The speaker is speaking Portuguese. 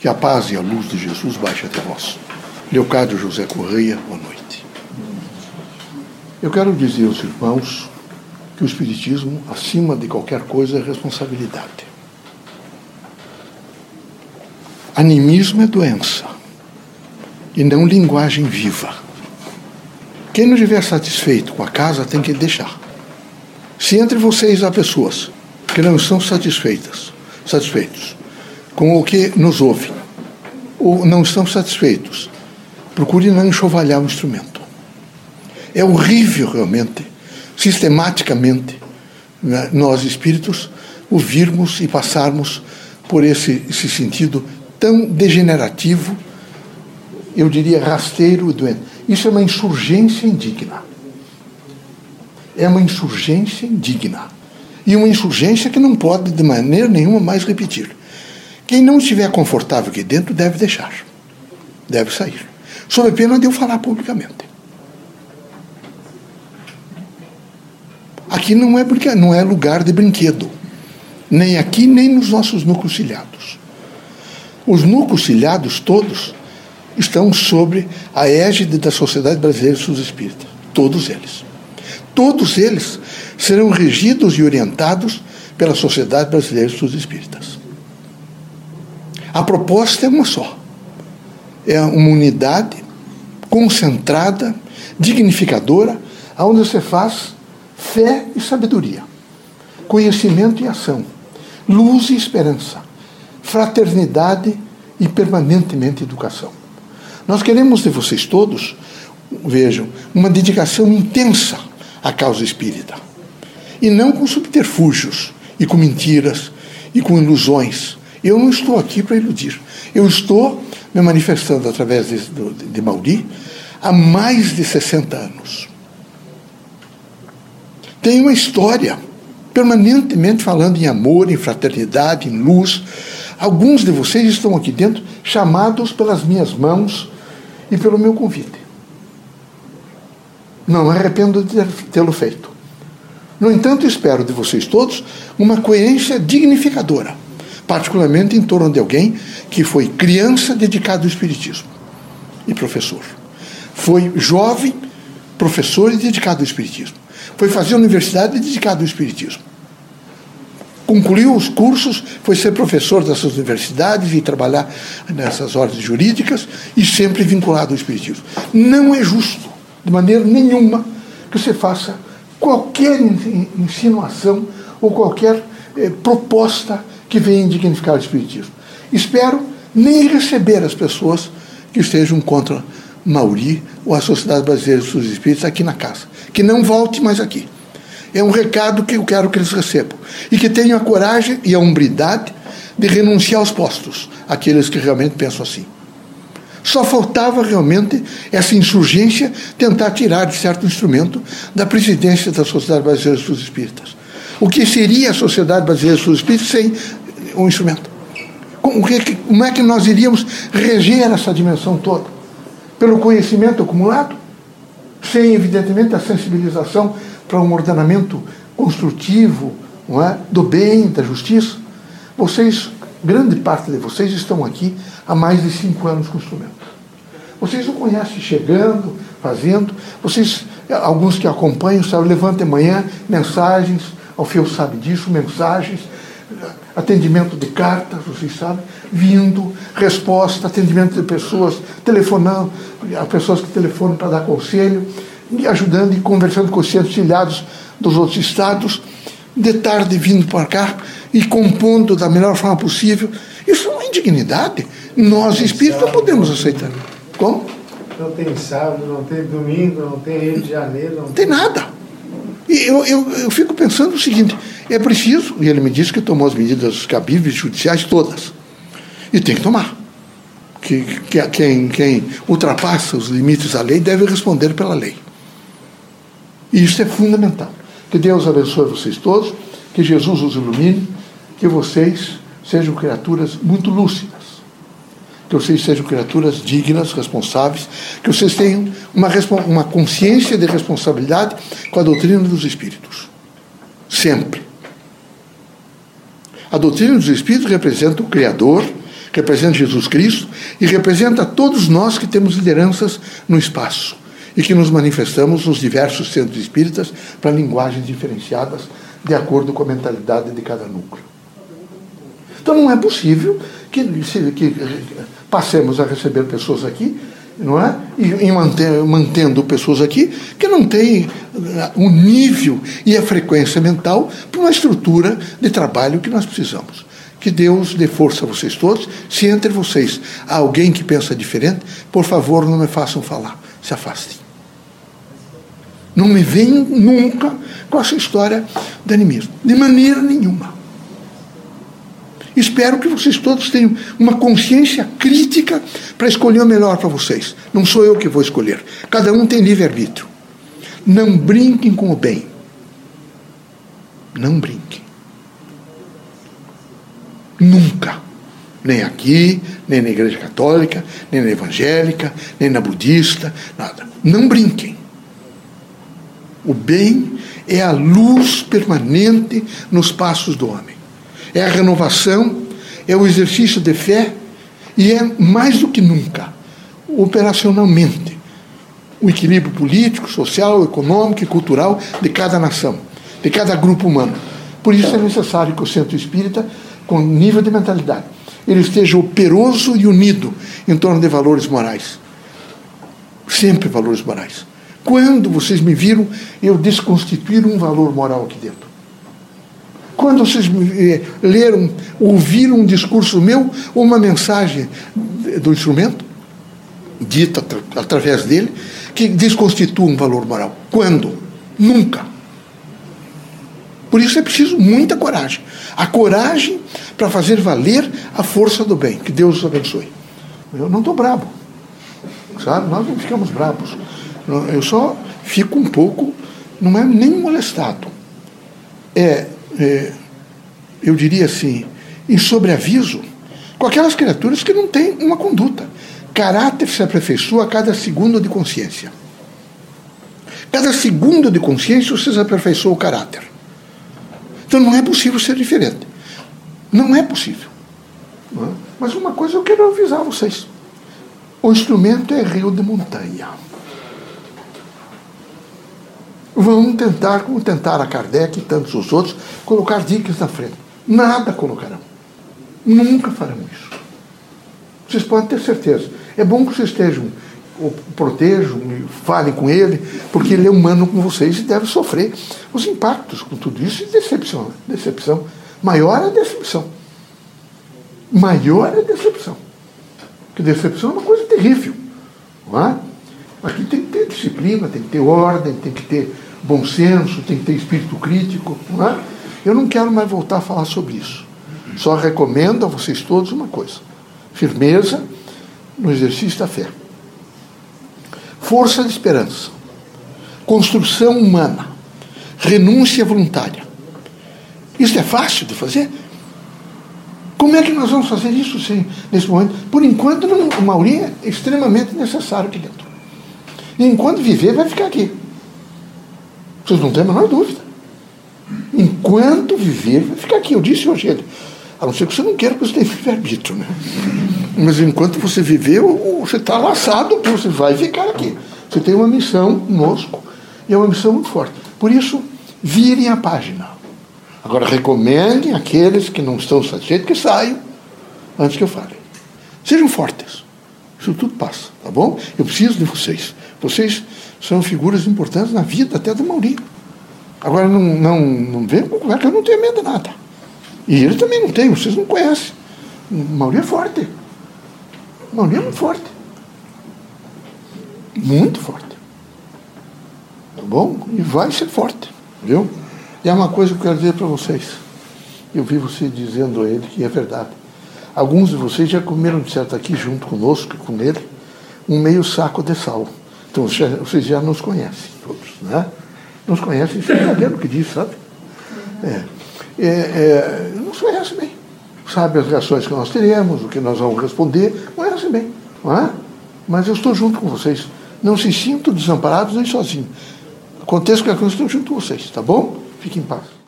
Que a paz e a luz de Jesus baixe até vós. Leocádio José Correia, boa noite. Eu quero dizer aos irmãos que o Espiritismo, acima de qualquer coisa, é responsabilidade. Animismo é doença e não linguagem viva. Quem não estiver satisfeito com a casa tem que deixar. Se entre vocês há pessoas que não estão satisfeitas, satisfeitos com o que nos ouvem, ou não estão satisfeitos, procure não enxovalhar o instrumento. É horrível realmente, sistematicamente, né, nós espíritos ouvirmos e passarmos por esse, esse sentido tão degenerativo, eu diria rasteiro e doente. Isso é uma insurgência indigna. É uma insurgência indigna. E uma insurgência que não pode, de maneira nenhuma, mais repetir. Quem não estiver confortável aqui dentro deve deixar. Deve sair. Sob pena de eu falar publicamente. Aqui não é, não é lugar de brinquedo. Nem aqui, nem nos nossos núcleos ciliados. Os núcleos ciliados todos estão sobre a égide da Sociedade Brasileira de Sus Espíritas. Todos eles. Todos eles serão regidos e orientados pela Sociedade Brasileira de Sus Espíritas. A proposta é uma só. É uma unidade concentrada, dignificadora, onde você faz fé e sabedoria, conhecimento e ação, luz e esperança, fraternidade e permanentemente educação. Nós queremos de vocês todos, vejam, uma dedicação intensa à causa espírita. E não com subterfúgios, e com mentiras, e com ilusões. Eu não estou aqui para iludir. Eu estou me manifestando através de, de, Mauri há mais de 60 anos. Tenho uma história permanentemente falando em amor, em fraternidade, em luz. Alguns de vocês estão aqui dentro chamados pelas minhas mãos e pelo meu convite. Não me arrependo de tê-lo feito. No entanto, espero de vocês todos uma coerência dignificadora, particularmente em torno de alguém que foi criança dedicado ao Espiritismo e professor. Foi jovem, professor e dedicado ao Espiritismo. Foi fazer universidade dedicado ao Espiritismo concluiu os cursos, foi ser professor dessas universidades e trabalhar nessas ordens jurídicas e sempre vinculado ao Espiritismo. Não é justo, de maneira nenhuma, que você faça qualquer insinuação ou qualquer eh, proposta que venha dignificar o Espiritismo. Espero nem receber as pessoas que estejam contra Mauri ou a Sociedade Brasileira dos Espíritos aqui na casa. Que não volte mais aqui. É um recado que eu quero que eles recebam. E que tenham a coragem e a hombridade de renunciar aos postos, aqueles que realmente pensam assim. Só faltava realmente essa insurgência tentar tirar de certo instrumento da presidência da Sociedade Brasileira Estudos Espíritas. O que seria a Sociedade Brasileira de Estudos Espíritas sem um instrumento? Como, como é que nós iríamos reger essa dimensão toda? Pelo conhecimento acumulado? Sem, evidentemente, a sensibilização para um ordenamento construtivo não é? do bem, da justiça. Vocês, grande parte de vocês, estão aqui há mais de cinco anos com instrumentos. Vocês não conhecem chegando, fazendo. Vocês, alguns que acompanham, sabem, levantem amanhã mensagens, Fio sabe disso, mensagens, atendimento de cartas, vocês sabem, vindo, resposta, atendimento de pessoas, telefonando, as pessoas que telefonam para dar conselho me ajudando e conversando com os auxiliados dos outros estados, de tarde vindo para cá e compondo da melhor forma possível. Isso é uma indignidade. Nós, espíritos, não podemos aceitar. Como? Não tem sábado, não tem domingo, não tem Rio de Janeiro. Não, não tem nada. E eu, eu, eu fico pensando o seguinte: é preciso, e ele me disse que tomou as medidas cabíveis judiciais todas. E tem que tomar. Que, que quem, quem ultrapassa os limites da lei deve responder pela lei. E isso é fundamental. Que Deus abençoe vocês todos, que Jesus os ilumine, que vocês sejam criaturas muito lúcidas, que vocês sejam criaturas dignas, responsáveis, que vocês tenham uma, uma consciência de responsabilidade com a doutrina dos Espíritos. Sempre. A doutrina dos Espíritos representa o Criador representa Jesus Cristo e representa todos nós que temos lideranças no espaço e que nos manifestamos nos diversos centros espíritas para linguagens diferenciadas de acordo com a mentalidade de cada núcleo. Então não é possível que, que passemos a receber pessoas aqui, não é? E, e manter, mantendo pessoas aqui que não têm uh, o nível e a frequência mental para uma estrutura de trabalho que nós precisamos. Que Deus dê força a vocês todos. Se entre vocês há alguém que pensa diferente, por favor, não me façam falar. Se afastem. Não me venham nunca com essa história de animismo. De maneira nenhuma. Espero que vocês todos tenham uma consciência crítica para escolher o melhor para vocês. Não sou eu que vou escolher. Cada um tem livre-arbítrio. Não brinquem com o bem. Não brinquem. Nunca. Nem aqui, nem na igreja católica, nem na evangélica, nem na budista, nada. Não brinquem. O bem é a luz permanente nos passos do homem. É a renovação, é o exercício de fé e é mais do que nunca, operacionalmente, o equilíbrio político, social, econômico e cultural de cada nação, de cada grupo humano. Por isso é necessário que o centro espírita com nível de mentalidade. Ele esteja operoso e unido em torno de valores morais. Sempre valores morais. Quando vocês me viram eu desconstituir um valor moral aqui dentro? Quando vocês eh, leram, ouviram um discurso meu uma mensagem do instrumento, dita através dele, que desconstitua um valor moral? Quando? Nunca. Por isso é preciso muita coragem. A coragem para fazer valer a força do bem. Que Deus os abençoe. Eu não estou bravo. Sabe? Nós não ficamos bravos. Eu só fico um pouco, não é nem molestado. É, é eu diria assim, em sobreaviso com aquelas criaturas que não têm uma conduta. Caráter se aperfeiçoa a cada segundo de consciência. Cada segundo de consciência você aperfeiçoa o caráter. Então não é possível ser diferente. Não é possível. É? Mas uma coisa eu quero avisar vocês: o instrumento é rio de montanha. Vão tentar, como tentaram a Kardec e tantos os outros, colocar dicas na frente. Nada colocarão. Nunca farão isso. Vocês podem ter certeza. É bom que vocês estejam, o protejam, falem com ele, porque ele é humano com vocês e deve sofrer os impactos com tudo isso e decepção. Decepção. Maior é a decepção. Maior é a decepção. Porque decepção é uma coisa terrível. Não é? Aqui tem que ter disciplina, tem que ter ordem, tem que ter bom senso, tem que ter espírito crítico. Não é? Eu não quero mais voltar a falar sobre isso. Só recomendo a vocês todos uma coisa: firmeza no exercício da fé, força de esperança, construção humana, renúncia voluntária. Isso é fácil de fazer? Como é que nós vamos fazer isso sim, nesse momento? Por enquanto, o Maurinho é extremamente necessário aqui dentro. E enquanto viver, vai ficar aqui. Vocês não têm a menor dúvida. Enquanto viver, vai ficar aqui. Eu disse hoje ele. A não ser que você não queira, porque você tem livre-arbítrio, né? Mas enquanto você viver, você está laçado, você vai ficar aqui. Você tem uma missão conosco, e é uma missão muito forte. Por isso, virem a página. Agora, recomendem aqueles que não estão satisfeitos que saiam antes que eu fale. Sejam fortes. Isso tudo passa, tá bom? Eu preciso de vocês. Vocês são figuras importantes na vida até do Maurinho. Agora, não, não, não vem com conversa, eu não tenho medo de nada. E ele também não tem, vocês não conhecem. O é forte. O é muito forte. Muito forte. Tá bom? E vai ser forte. Viu? E é uma coisa que eu quero dizer para vocês. Eu vi você dizendo a ele que é verdade. Alguns de vocês já comeram, de certo, aqui junto conosco, com ele, um meio saco de sal. Então vocês já nos conhecem todos, né? Nos conhecem sem saber o que diz, sabe? É, é, é, nos conhece bem. Sabe as reações que nós teremos, o que nós vamos responder, conhece bem, não é? Mas eu estou junto com vocês. Não se sintam desamparados nem sozinhos. Aconteça que eu estou junto com vocês, tá bom? Fique em paz.